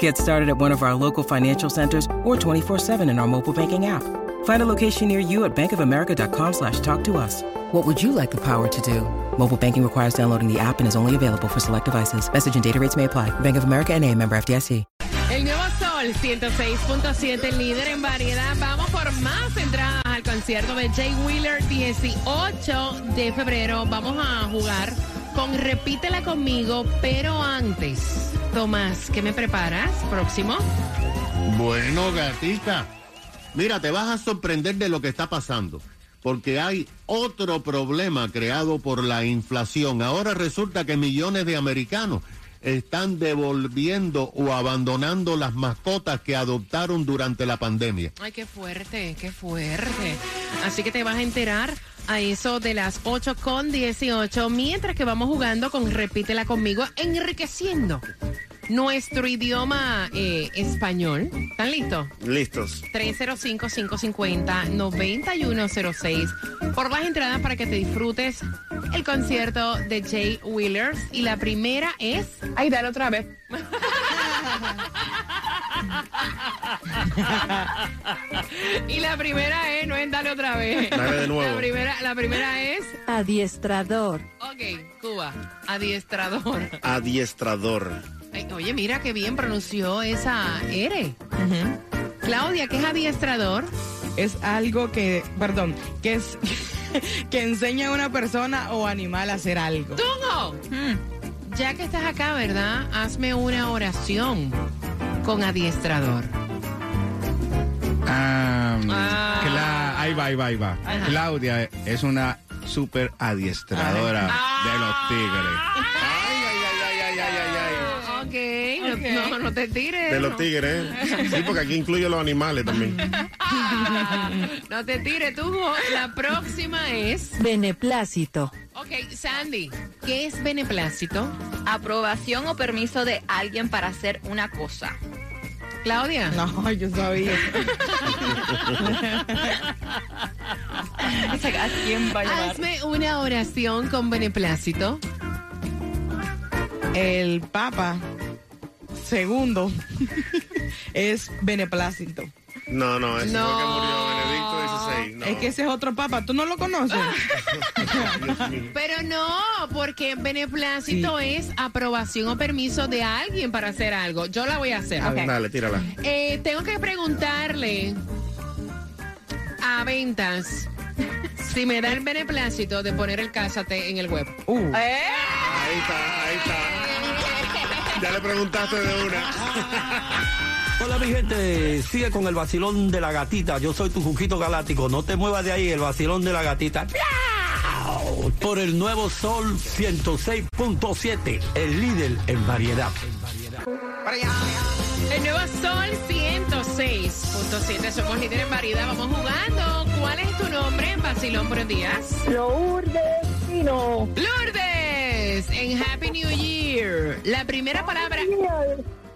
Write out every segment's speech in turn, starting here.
Get started at one of our local financial centers or 24-7 in our mobile banking app. Find a location near you at bankofamerica.com slash talk to us. What would you like the power to do? Mobile banking requires downloading the app and is only available for select devices. Message and data rates may apply. Bank of America and a member FDIC. El nuevo Sol 106.7, líder en variedad. Vamos por más entradas al concierto de Jay Wheeler 18 de febrero. Vamos a jugar con Repítela conmigo, pero antes. Tomás, ¿qué me preparas? Próximo. Bueno, gatita. Mira, te vas a sorprender de lo que está pasando. Porque hay otro problema creado por la inflación. Ahora resulta que millones de americanos están devolviendo o abandonando las mascotas que adoptaron durante la pandemia. Ay, qué fuerte, qué fuerte. Así que te vas a enterar a eso de las 8 con 18, mientras que vamos jugando con Repítela conmigo, enriqueciendo nuestro idioma eh, español. ¿Están listos? Listos. 305-550-9106 por las entradas para que te disfrutes el concierto de Jay Wheelers. Y la primera es... Ay, dale otra vez. y la primera es, no es dale otra vez. Dale de nuevo. La primera, la primera es, Adiestrador. ok, Cuba, adiestrador. Adiestrador. Ay, oye, mira qué bien pronunció esa R. Claudia, ¿qué es adiestrador? Es algo que, perdón, que es que enseña a una persona o animal a hacer algo. ¡Tungo! Ya que estás acá, ¿verdad? Hazme una oración con adiestrador. Ah, Ah. Ahí va, ahí va, ahí va. Ajá. Claudia es una súper adiestradora de los tigres. Ay, ay, ay, ay, ay, ay, ay, ay. Ok, Ok. No, no, no te tires. De los no. tigres, ¿eh? Sí, porque aquí incluye los animales también. No te tires, tú. La próxima es. Beneplácito. Ok, Sandy, ¿qué es beneplácito? aprobación o permiso de alguien para hacer una cosa. Claudia. No, yo sabía. ¿A quién va a llevar? Hazme una oración con beneplácito. El Papa segundo es beneplácito. No, no, ese No. fue que murió Benedicto XVI. No. Es que ese es otro Papa. ¿Tú no lo conoces? Pero no, porque beneplácito es aprobación o permiso de alguien para hacer algo. Yo la voy a hacer. A ver, Dale, tírala. Eh, tengo que preguntarle a Ventas si me da el beneplácito de poner el cásate en el web. Uh, Ahí está, ahí está. Ya le preguntaste de una. Hola mi gente, sigue con el vacilón de la gatita. Yo soy tu Juquito Galáctico. No te muevas de ahí, el vacilón de la gatita. Por el nuevo Sol 106.7, el líder en variedad. El nuevo Sol 106.7. Somos líderes en variedad. Vamos jugando. ¿Cuál es tu nombre? Basilón, buenos días. Lourdes Pino. Lourdes, en Happy New Year. La primera palabra,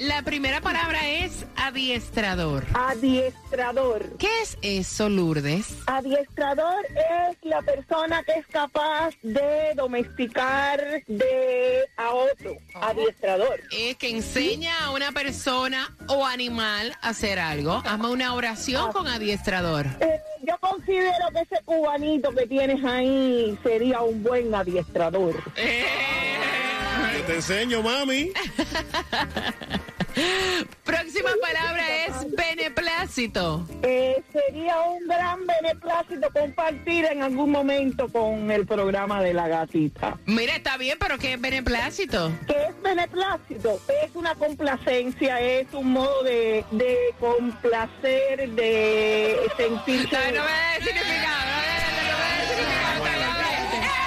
la primera palabra es adiestrador. Adiestrador. ¿Qué es eso, Lourdes? Adiestrador es la persona que es capaz de domesticar de a otro. Adiestrador. Es que enseña a una persona o animal a hacer algo. Hazme una oración con adiestrador. Eh, yo considero que ese cubanito que tienes ahí sería un buen adiestrador. Yo te enseño, mami. Próxima palabra es beneplácito. Eh, sería un gran beneplácito compartir en algún momento con el programa de la gatita. Mira, está bien, pero ¿qué es beneplácito? ¿Qué es beneplácito? Es una complacencia, es un modo de, de complacer, de sentirse... No, no me da el significado. No me da- no me da el significado.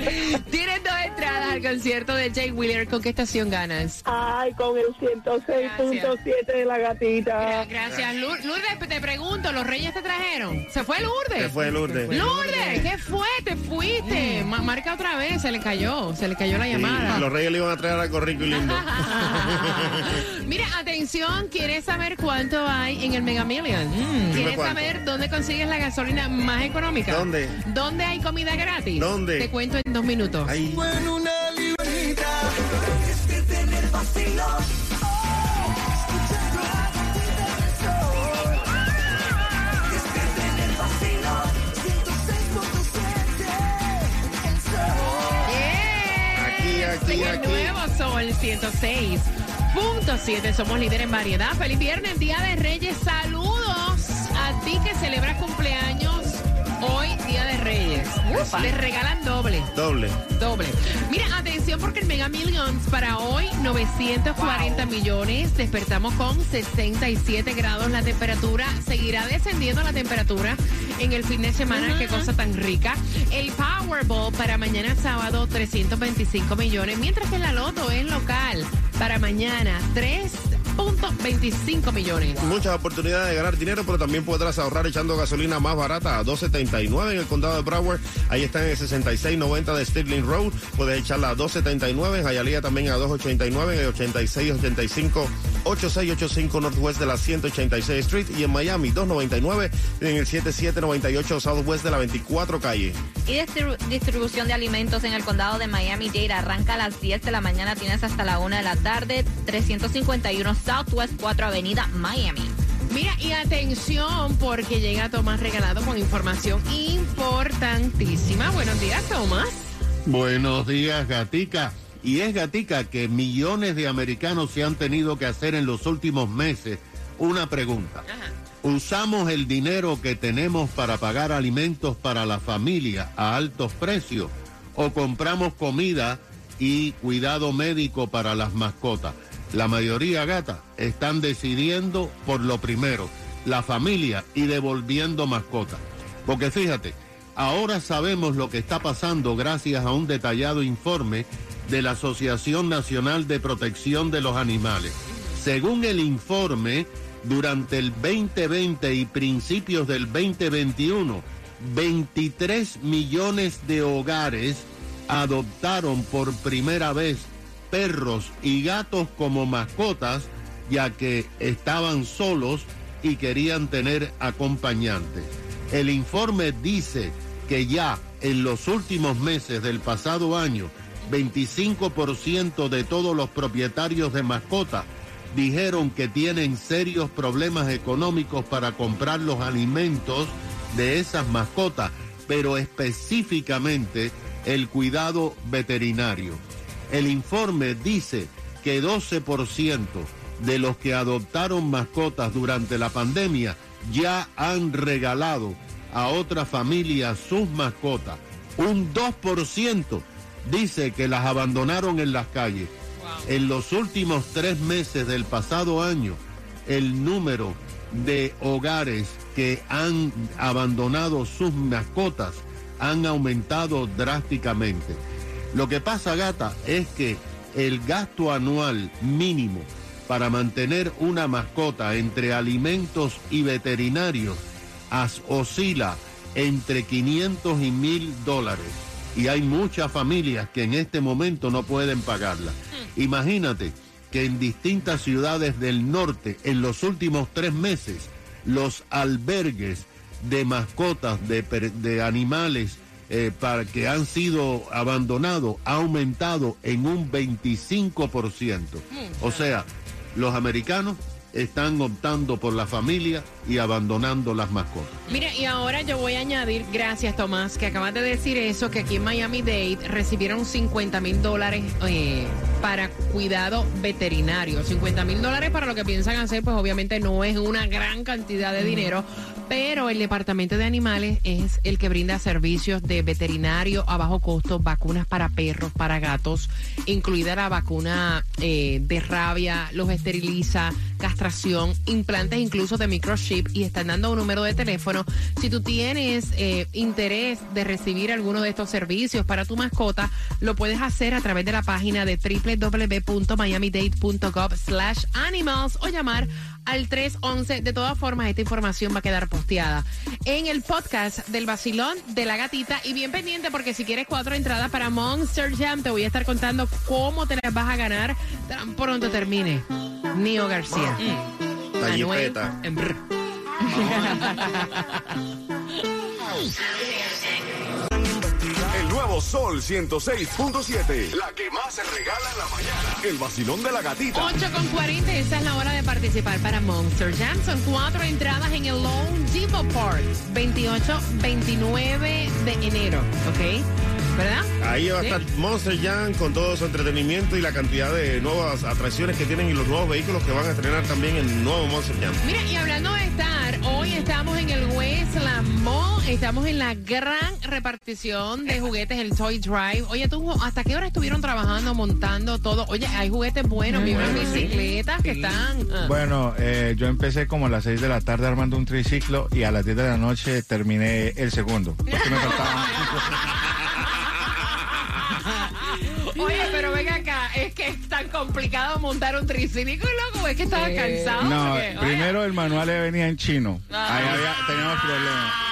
Tienes dos entradas al concierto de Jay Wheeler. ¿Con qué estación ganas? Ay, con el 106.7 de la gatita. Gra- Gracias, Lour- Lourdes. Te pregunto, ¿los reyes te trajeron? ¿Se fue Lourdes? Se fue Lourdes. Lourdes, ¿qué fue? Te fuiste. Ma- marca otra vez, se le cayó, se le cayó la Sí, llamada. los reyes le iban a traer algo rico y lindo. Mira, atención, ¿quieres saber cuánto hay en el Mega Millions? Dime ¿Quieres cuánto. saber dónde consigues la gasolina más económica? ¿Dónde? ¿Dónde hay comida gratis? ¿Dónde? Te cuento en dos minutos. ¡Yeah! Aquí, el nuevo Sol 106.7. Somos líder en variedad. Feliz viernes, Día de Reyes. Saludos a ti que celebras cumpleaños hoy, Día de Reyes. Les regalan doble. Doble. Doble. Mira, atención porque el Mega Millions para hoy 940 millones. Despertamos con 67 grados la temperatura. Seguirá descendiendo la temperatura en el fin de semana. Qué cosa tan rica. El Powerball para mañana sábado 325 millones. Mientras que la Loto es local para mañana 3.25 millones. Muchas oportunidades de ganar dinero, pero también podrás ahorrar echando gasolina más barata a 2.79 en el condado de Broward. Ahí está en el 6690 de Stirling Road. Puedes echarla a 2.79. En Hialeah también a 2.89 en el 8685 8685 Northwest de la 186 Street. Y en Miami 2.99 en el 7798 Southwest de la 24 calle. Y distribu- distribución de alimentos en el condado de Miami-Dade arranca a las 10 de la mañana, tienes hasta la 1 de la tarde, 351 Southwest 4 Avenida, Miami. Mira, y atención porque llega Tomás regalado con información importantísima. Buenos días, Tomás. Buenos días, Gatica. Y es Gatica que millones de americanos se han tenido que hacer en los últimos meses una pregunta. ¿Usamos el dinero que tenemos para pagar alimentos para la familia a altos precios o compramos comida y cuidado médico para las mascotas? La mayoría, gata, están decidiendo por lo primero, la familia y devolviendo mascotas. Porque fíjate, ahora sabemos lo que está pasando gracias a un detallado informe de la Asociación Nacional de Protección de los Animales. Según el informe, durante el 2020 y principios del 2021, 23 millones de hogares adoptaron por primera vez perros y gatos como mascotas, ya que estaban solos y querían tener acompañantes. El informe dice que ya en los últimos meses del pasado año, 25% de todos los propietarios de mascotas dijeron que tienen serios problemas económicos para comprar los alimentos de esas mascotas, pero específicamente el cuidado veterinario. El informe dice que 12% de los que adoptaron mascotas durante la pandemia ya han regalado a otras familias sus mascotas. Un 2% dice que las abandonaron en las calles. En los últimos tres meses del pasado año, el número de hogares que han abandonado sus mascotas han aumentado drásticamente. Lo que pasa, gata, es que el gasto anual mínimo para mantener una mascota entre alimentos y veterinarios as- oscila entre 500 y 1000 dólares. Y hay muchas familias que en este momento no pueden pagarla. Imagínate que en distintas ciudades del norte, en los últimos tres meses, los albergues de mascotas, de, de animales eh, para que han sido abandonados ha aumentado en un 25%. O sea, los americanos están optando por la familia y abandonando las mascotas. Mira, y ahora yo voy a añadir, gracias Tomás, que acabas de decir eso, que aquí en Miami Dade recibieron 50 mil dólares eh, para cuidado veterinario. 50 mil dólares para lo que piensan hacer, pues obviamente no es una gran cantidad de dinero, pero el Departamento de Animales es el que brinda servicios de veterinario a bajo costo, vacunas para perros, para gatos, incluida la vacuna eh, de rabia, los esteriliza, castración, implantes incluso de microchip y están dando un número de teléfono. Si tú tienes eh, interés de recibir alguno de estos servicios para tu mascota, lo puedes hacer a través de la página de www.miamidate.gov slash animals o llamar al 311. De todas formas, esta información va a quedar posteada en el podcast del vacilón de la gatita. Y bien pendiente, porque si quieres cuatro entradas para Monster Jam, te voy a estar contando cómo te las vas a ganar tan pronto termine. Nio García. Anuel en brr. El nuevo Sol 106.7. La que más se regala en la mañana. El vacilón de la gatita. 8 con 40, esa es la hora de participar para Monster Jam. Son cuatro entradas en el Lone Depot Park, 28, 29 de enero, ¿ok? ¿Verdad? Ahí va a estar Monster Jam con todo su entretenimiento y la cantidad de nuevas atracciones que tienen y los nuevos vehículos que van a estrenar también en el nuevo Monster Jam. Mira, y hablando de estar, hoy estamos en el Westland Mall, estamos en la gran repartición de juguetes, el Toy Drive. Oye, ¿tú hasta qué hora estuvieron trabajando, montando todo? Oye, hay juguetes buenos, vi unas bicicletas que están... ah. Bueno, eh, yo empecé como a las 6 de la tarde armando un triciclo y a las 10 de la noche terminé el segundo. Porque me faltaba. Oye, pero es tan complicado montar un triciclo, loco, es que estaba cansado. No, primero el manual le venía en chino. Ahí había, teníamos problemas.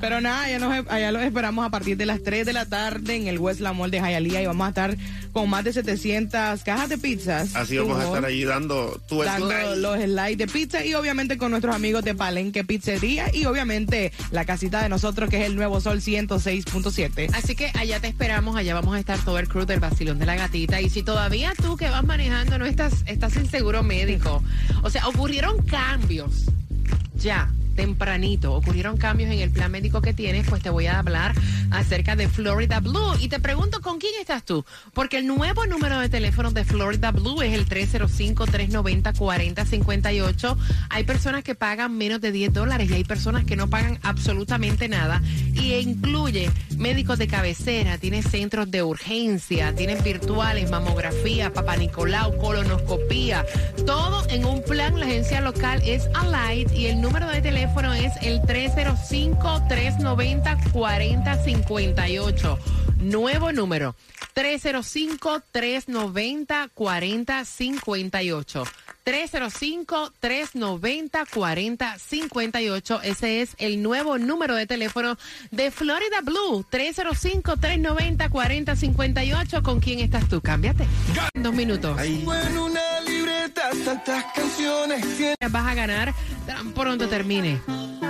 Pero nada, allá, nos, allá los esperamos a partir de las 3 de la tarde en el West La Mall de Hialeah y vamos a estar con más de 700 cajas de pizzas. Así vamos a estar allí dando tu dando slide. los slides de pizza y obviamente con nuestros amigos de Palenque Pizzería y obviamente la casita de nosotros que es el Nuevo Sol 106.7. Así que allá te esperamos, allá vamos a estar todo el crew del vacilón de la gatita. Y si todavía tú que vas manejando no estás, estás sin seguro médico, o sea, ocurrieron cambios ya tempranito ocurrieron cambios en el plan médico que tienes, pues te voy a hablar acerca de Florida Blue. Y te pregunto, ¿con quién estás tú? Porque el nuevo número de teléfono de Florida Blue es el 305-390-4058. Hay personas que pagan menos de 10 dólares y hay personas que no pagan absolutamente nada. Y incluye médicos de cabecera, tiene centros de urgencia, tienen virtuales, mamografía, papá Nicolau, colonoscopía, todo en un plan. La agencia local es Alight y el número de teléfono es el 305-390-4058. Nuevo número, 305-390-4058. 305-390-4058. Ese es el nuevo número de teléfono de Florida Blue. 305-390-4058. ¿Con quién estás tú? Cámbiate. En dos minutos. En libreta tantas canciones. Vas a ganar tan pronto termine.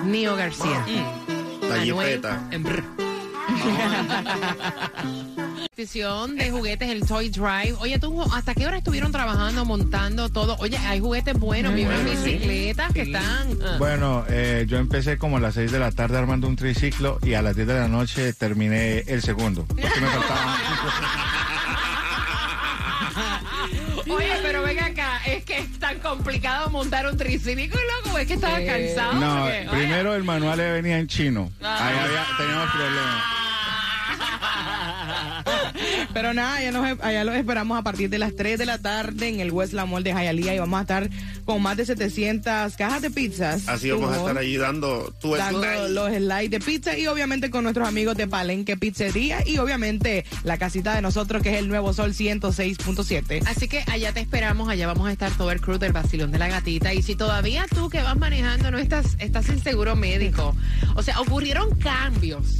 Nio García. La Anuel jipeta. en brr. Petición de juguetes, el Toy Drive. Oye, ¿tú hasta qué hora estuvieron trabajando, montando todo? Oye, hay juguetes buenos, vi unas bicicletas que están... ah. Bueno, eh, yo empecé como a las 6 de la tarde armando un triciclo y a las 10 de la noche terminé el segundo. Porque me faltaba. Oye, pero venga acá, es que es tan complicado montar un triciclo, loco, es que estaba cansado. No, primero el manual le venía en chino. Ahí había, teníamos problemas. Pero nada, allá, nos, allá los esperamos a partir de las 3 de la tarde en el West La Mall de Hialeah y vamos a estar con más de 700 cajas de pizzas. Así vamos a estar allí dando tu dando slide. los slides de pizza y obviamente con nuestros amigos de Palenque Pizzería y obviamente la casita de nosotros que es el Nuevo Sol 106.7. Así que allá te esperamos, allá vamos a estar todo el crew del vacilón de la gatita. Y si todavía tú que vas manejando no estás, estás sin seguro médico, o sea, ocurrieron cambios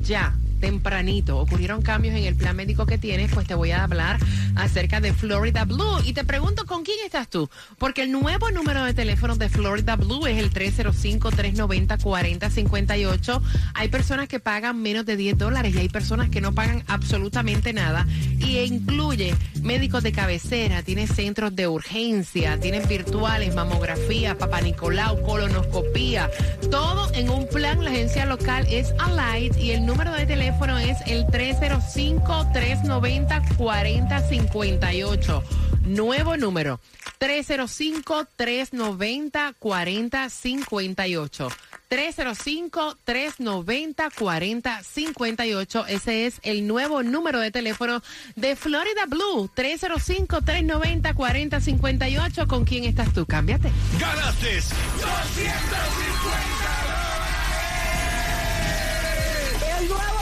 ya tempranito, ocurrieron cambios en el plan médico que tienes, pues te voy a hablar acerca de Florida Blue. Y te pregunto, ¿con quién estás tú? Porque el nuevo número de teléfono de Florida Blue es el 305-390-4058. Hay personas que pagan menos de 10 dólares y hay personas que no pagan absolutamente nada. Y incluye médicos de cabecera, tiene centros de urgencia, tienen virtuales, mamografía, papá Nicolau, colonoscopía, todo en un plan. La agencia local es Alight y el número de teléfono es el 305-390-4058. Nuevo número. 305-390-4058. 305-390-4058. Ese es el nuevo número de teléfono de Florida Blue. 305-390-4058. ¿Con quién estás tú? Cámbiate. ¡Ganaste 250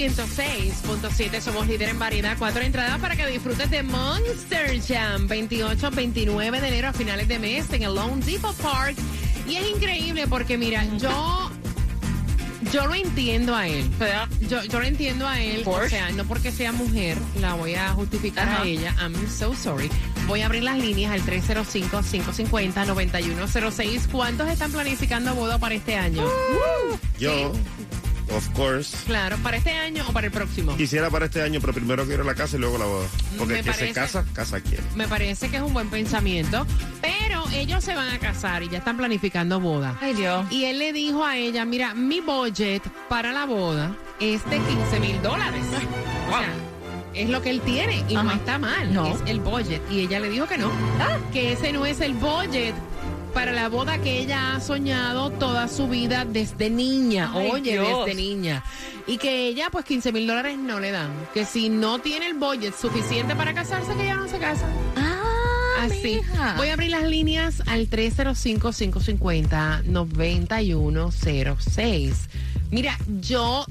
106.7 somos líder en variedad. Cuatro entradas para que disfrutes de Monster Jam 28, 29 de enero a finales de mes en el Lone Depot Park. Y es increíble porque, mira, yo. Yo lo entiendo a él. Yo, yo lo entiendo a él. O sea, no porque sea mujer, la voy a justificar a ella. I'm so sorry. Voy a abrir las líneas al 305-550-9106. ¿Cuántos están planificando boda para este año? Yo, of course. Claro, para este año o para el próximo. Quisiera para este año, pero primero quiero la casa y luego la boda. Porque el que parece- se casa, casa quiere. Me parece que es un buen pensamiento, pero ellos se van a casar y ya están planificando boda. Ay, Dios. Y él le dijo a ella, mira, mi budget para la boda es de 15 mil dólares. O sea, es lo que él tiene y no está mal, No. es el budget. Y ella le dijo que no, que ese no es el budget para la boda que ella ha soñado toda su vida desde niña. Ay, Oye, Dios. desde niña. Y que ella, pues 15 mil dólares no le dan. Que si no tiene el budget suficiente para casarse, que ella no se casa. Ah, Así. mija. Voy a abrir las líneas al 305-550-9106. Mira, yo,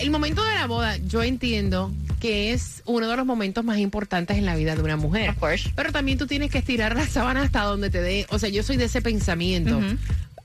el momento de la boda, yo entiendo que es uno de los momentos más importantes en la vida de una mujer. Of course. Pero también tú tienes que estirar la sábana hasta donde te dé. O sea, yo soy de ese pensamiento.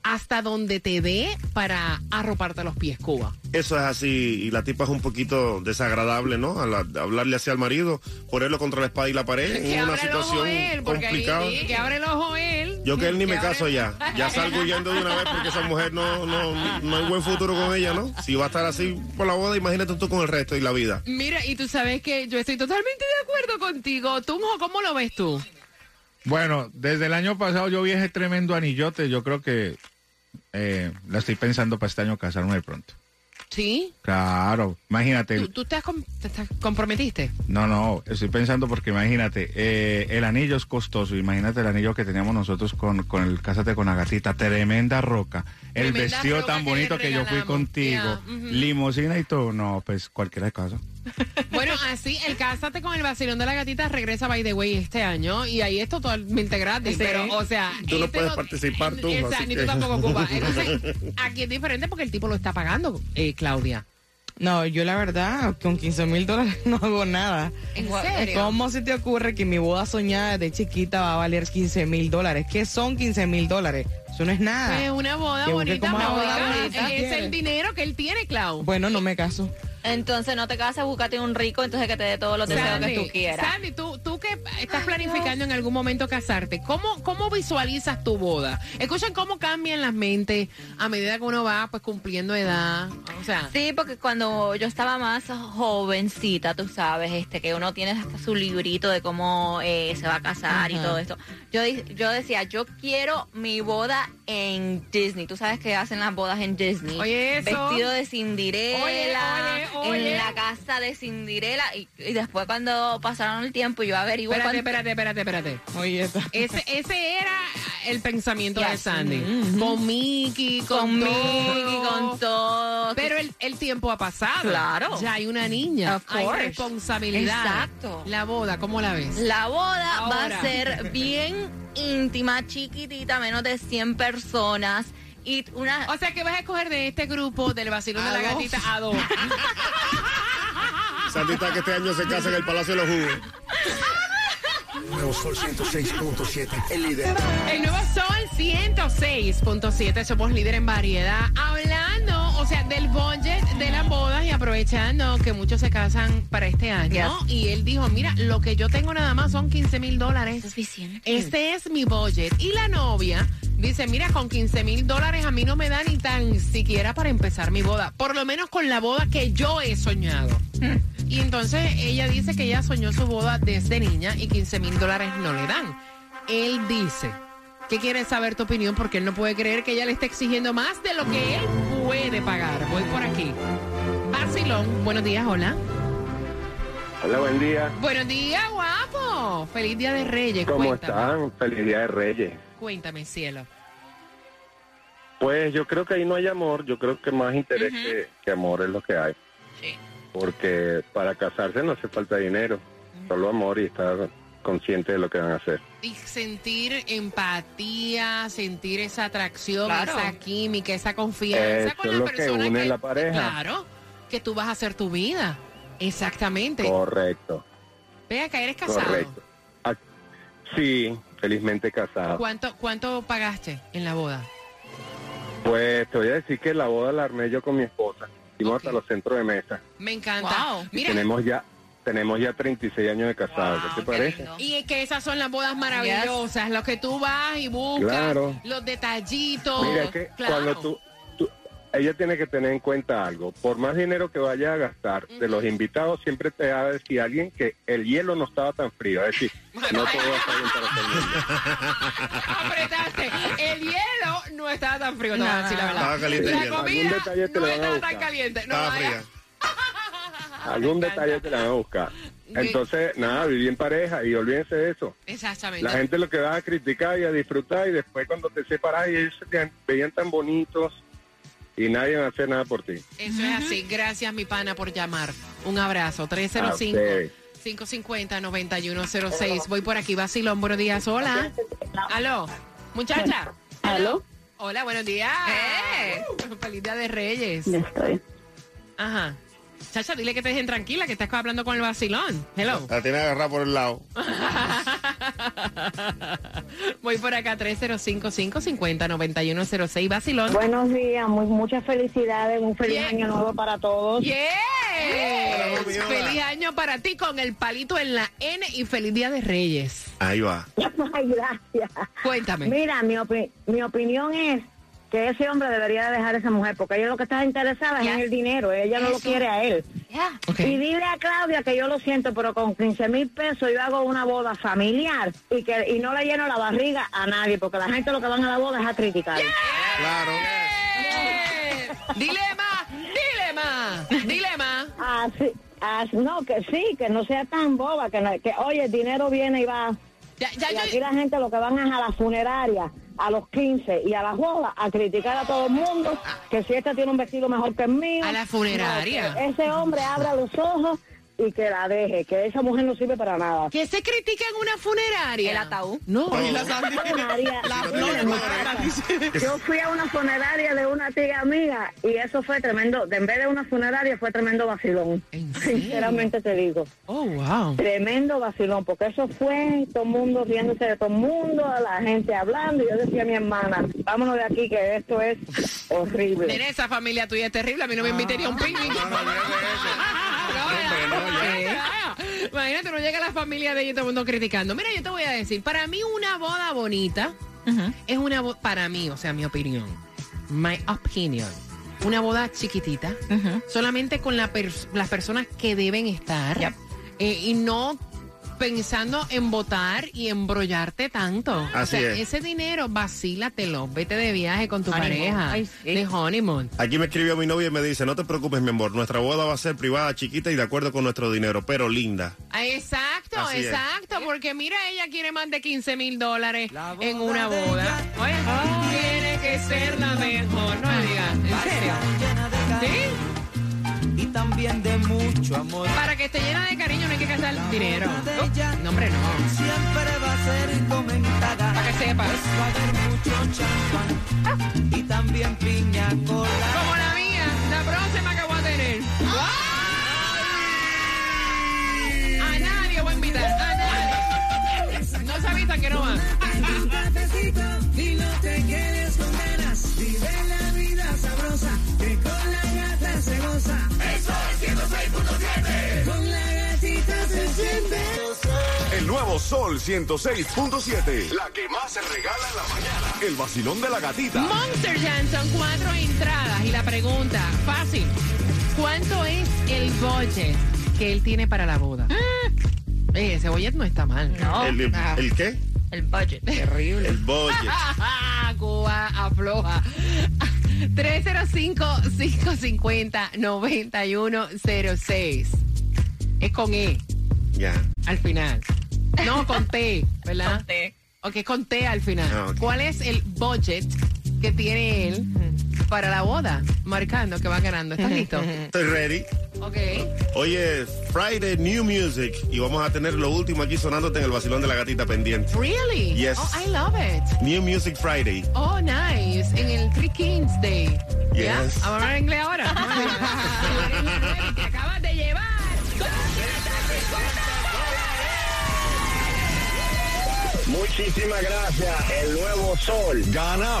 Hasta donde te dé para arroparte los pies, Cuba. Eso es así, y la tipa es un poquito desagradable, ¿no? Hablarle así al marido, ponerlo contra la espada y la pared en una situación él, porque ahí- complicada. que abre el ojo él. Yo que él ni me caso ya. Ya salgo huyendo de una vez porque esa mujer no, no, no hay buen futuro con ella, ¿no? Si va a estar así por la boda, imagínate tú con el resto y la vida. Mira, y tú sabes que yo estoy totalmente de acuerdo contigo. ¿Tú, Mojo, cómo lo ves tú? Bueno, desde el año pasado yo vi ese tremendo anillote. Yo creo que eh, la estoy pensando para este año casarme de pronto. ¿Sí? Claro, imagínate. ¿Tú, tú te, has te comprometiste? No, no, estoy pensando porque imagínate, eh, el anillo es costoso. Imagínate el anillo que teníamos nosotros con, con el Cásate con la gatita, tremenda roca. El Tremenda vestido roca tan bonito que yo fui contigo, ujú. limosina y todo. No, pues cualquiera de casa. Bueno, así, el Cásate con el vacilón de la gatita regresa by the way este año y ahí es totalmente gratis. Sí. Pero, o sea. Tú no este puedes participar tú, Esa, así ni que- tú tampoco, Cuba. Entonces, aquí es diferente porque el tipo lo está pagando, eh, Claudia. No, yo la verdad, con 15 mil dólares no hago nada. ¿En serio? ¿Cómo se te ocurre que mi boda soñada de chiquita va a valer 15 mil dólares? ¿Qué son 15 mil dólares? Eso no es nada. Pues una boda Que bonita, una boda Mónica. bonita. Es el dinero que él tiene, Clau. Bueno, no me caso. Entonces no te casas, búscate un rico, entonces que te dé todos los deseos que tú quieras. Sandy, tú, tú que estás planificando en algún momento casarte, ¿cómo, ¿cómo visualizas tu boda? Escuchen cómo cambian las mentes a medida que uno va pues cumpliendo edad. O sea, Sí, porque cuando yo estaba más jovencita, tú sabes, este, que uno tiene hasta su librito de cómo eh, se va a casar y todo esto. Yo, yo decía, yo quiero mi boda en Disney. Tú sabes que hacen las bodas en Disney. Oye, eso. Vestido de Cinderela, Oye, oye, oye. en la casa de Cinderela. Y, y después cuando pasaron el tiempo, yo averigué espérate, espérate, espérate, espérate. Oye, esta- Ese, ese era el pensamiento de. Sandy. Con Mickey, con, con todo. Mickey, con todo. Pero el, el tiempo ha pasado. Claro. Ya hay una niña. Of hay course. responsabilidad. Exacto. La boda, ¿cómo la ves? La boda va a ser bien íntima, chiquitita, menos de 100 personas. Y una. O sea que vas a escoger de este grupo del vacilón de la A dos. gatita a dos. Sandita que este año se casa en el Palacio de los Jugos. Nuevo Sol 106.7, el líder. El nuevo Sol 106.7, somos líder en variedad. Hablando, o sea, del budget de las bodas y aprovechando que muchos se casan para este año. Y él dijo, mira, lo que yo tengo nada más son 15 mil dólares. Este es mi budget. Y la novia dice, mira, con 15 mil dólares a mí no me da ni tan siquiera para empezar mi boda. Por lo menos con la boda que yo he soñado. Y entonces ella dice que ella soñó su boda desde niña y 15 mil dólares no le dan. Él dice que quiere saber tu opinión porque él no puede creer que ella le esté exigiendo más de lo que él puede pagar. Voy por aquí. Basilón, buenos días, hola. Hola, buen día. Buenos días, guapo. Feliz Día de Reyes. ¿Cómo Cuéntame. están? Feliz Día de Reyes. Cuéntame, cielo. Pues yo creo que ahí no hay amor, yo creo que más interés que, que amor es lo que hay. Porque para casarse no hace falta dinero, solo amor y estar consciente de lo que van a hacer. Y sentir empatía, sentir esa atracción, Claro. esa química, esa confianza Eso con es la lo que persona une la pareja. Claro, que tú vas a hacer tu vida. Exactamente. Correcto, Vea que eres casado. correcto. Ah, sí, felizmente casado. ¿Cuánto, ¿Cuánto pagaste en la boda? Pues te voy a decir que la boda la armé yo con mi esposa. Hicimos hasta los centros de mesa. Me encanta. Mira, tenemos ya tenemos ya 36 años de casados. ¿Qué te parece? y es que esas son las bodas maravillosas, los que tú vas y buscas, Claro. los detallitos. Mira, es que Claro. cuando tú, tú- ella tiene que tener en cuenta algo. Por más dinero que vaya a gastar, de los invitados siempre te va a decir alguien que el hielo no estaba tan frío. Es decir, no todo va a estar bien para todo el mundo. Apretaste. El hielo no estaba tan frío, la verdad. Estaba caliente La comida no estaba tan caliente. No, Estaba vaya. fría. Algún detalle te la van a buscar. Entonces, nada, viví en pareja y olvídense de eso. Exactamente. La gente lo que va a criticar y a disfrutar y después cuando te separas y ellos se te veían tan bonitos y nadie va a hacer nada por ti. Eso es así. Gracias, mi pana, por llamar. Un abrazo. 305. A ustedes. 550-9106. Voy por aquí, Basilón. Buenos días. Hola. Aló. Muchacha. Aló. Hola, buenos días. Feliz día de Reyes. Ya estoy. Ajá. Chacha, dile que te dejen tranquila, que estás hablando con el Basilón. Hello. La tiene agarrada por el lado. Voy por acá, 305-550-9106. Basilón. Buenos días, muy, muchas felicidades, un feliz Yeah. año nuevo para todos. Yes. Feliz año para ti con el palito en la N y feliz día de Reyes. Ahí va. Ay, gracias. Cuéntame. Mira, mi, opi- mi opinión es que ese hombre debería de dejar a esa mujer porque ella lo que está interesada es en el dinero, ella no lo quiere a él. Y dile a Claudia que yo lo siento, pero con 15 mil pesos yo hago una boda familiar y que y no le lleno la barriga a nadie, porque la gente lo que van a la boda es a criticar. Claro. Dile más, dile más, dile más. Así, así- no, que sí, que no sea tan boba, que, no- que oye, el dinero viene y va. y aquí la gente lo que van es a la funeraria, a los 15 y a las bodas a criticar a todo el mundo que si este tiene un vestido mejor que el mío. A la funeraria. No, ese hombre abra los ojos y que la deje, que esa mujer no sirve para nada. ¿Qué se critica en una funeraria? El ataúd. No. Oye, la funeraria. Mira, Yo fui a una funeraria de una tía mía y eso fue tremendo. De en vez de una funeraria fue tremendo vacilón. Sinceramente te digo. Oh, wow. Tremendo vacilón, porque eso fue todo el mundo riéndose de todo el mundo, a la gente hablando. Y yo decía a mi hermana, vámonos de aquí, que esto es horrible. Nene, esa familia tuya es terrible. A mí no me invitaría un picnic. Imagínate, no llega la familia de ellos y todo el mundo criticando. Mira, yo te voy a decir, para mí una boda bonita es una boda, para mí, o sea, mi opinión, my opinion, una boda chiquitita, solamente con la pers- las personas que deben estar eh, y no pensando en votar y embrollarte tanto. Así o sea, es. ese dinero, vacílatelo, vete de viaje con tu Honeymoon. pareja, Ay, de honeymoon. Aquí me escribió mi novia y me dice, no te preocupes, mi amor, nuestra boda va a ser privada, chiquita y de acuerdo con nuestro dinero, pero linda. Ah, Exacto, Así es. exacto, porque mira, ella quiere más de 15 mil dólares en una boda. Oye, tiene que ser la mejor, no me digas, ¿en serio? ¿Sí? Y también de mucho amor. Para que esté llena de cariño no hay que gastar dinero. No, hombre, no. Siempre va a ser comentada. Para que sepas. Pues va a haber mucho champán y también piña colada. Como la mía, la próxima que voy a tener. A nadie voy a invitar, a nadie. No se avisan que no van. El nuevo Sol 106.7. La que más se regala en la mañana. El vacilón de la gatita. Monster Jam son cuatro entradas. Y la pregunta, fácil. ¿Cuánto es el budget que él tiene para la boda? Ah. Eh, ese budget no está mal. No. ¿El, ah. qué? El budget. Terrible. El budget. Cuba afloja. 305-550-9106. Es con E Ya. al final. No, con T, ¿verdad? Con T. Ok, con T al final. Ah. ¿Cuál es el budget que tiene él para la boda? Marcando que va ganando. ¿Estás listo? Estoy ready. Ok. Hoy es Friday New Music y vamos a tener lo último aquí sonándote en el vacilón de la gatita pendiente. Really? Yes. Oh, I love it. New Music Friday. Oh, nice. En el Three Kings Day. ¿Ya? Yes. Vamos a hablar inglés ahora. Muy bien. Te acabas de llevar. Muchísimas gracias. El nuevo sol. Gana